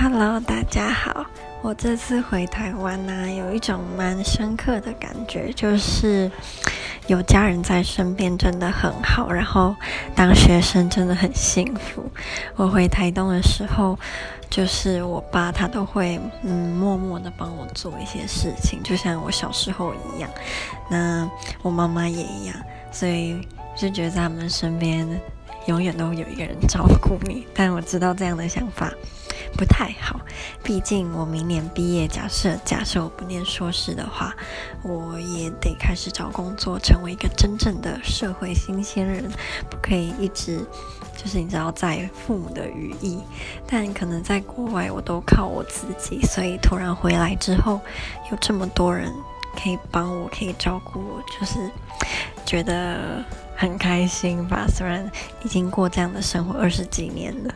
Hello，大家好。我这次回台湾呢、有一种蛮深刻的感觉，就是有家人在身边真的很好。然后当学生真的很幸福。我回台东的时候，就是我爸他都会嗯默默的帮我做一些事情，就像我小时候一样。那我妈妈也一样，所以就觉得在他们身边永远都有一个人照顾你。但我知道这样的想法。不太好，毕竟我明年毕业，假设假设我不念硕士的话，我也得开始找工作，成为一个真正的社会新鲜人，不可以一直就是你知道在父母的羽翼，但可能在国外我都靠我自己，所以突然回来之后，有这么多人可以帮我，可以照顾我，就是觉得很开心吧。虽然已经过这样的生活二十几年了。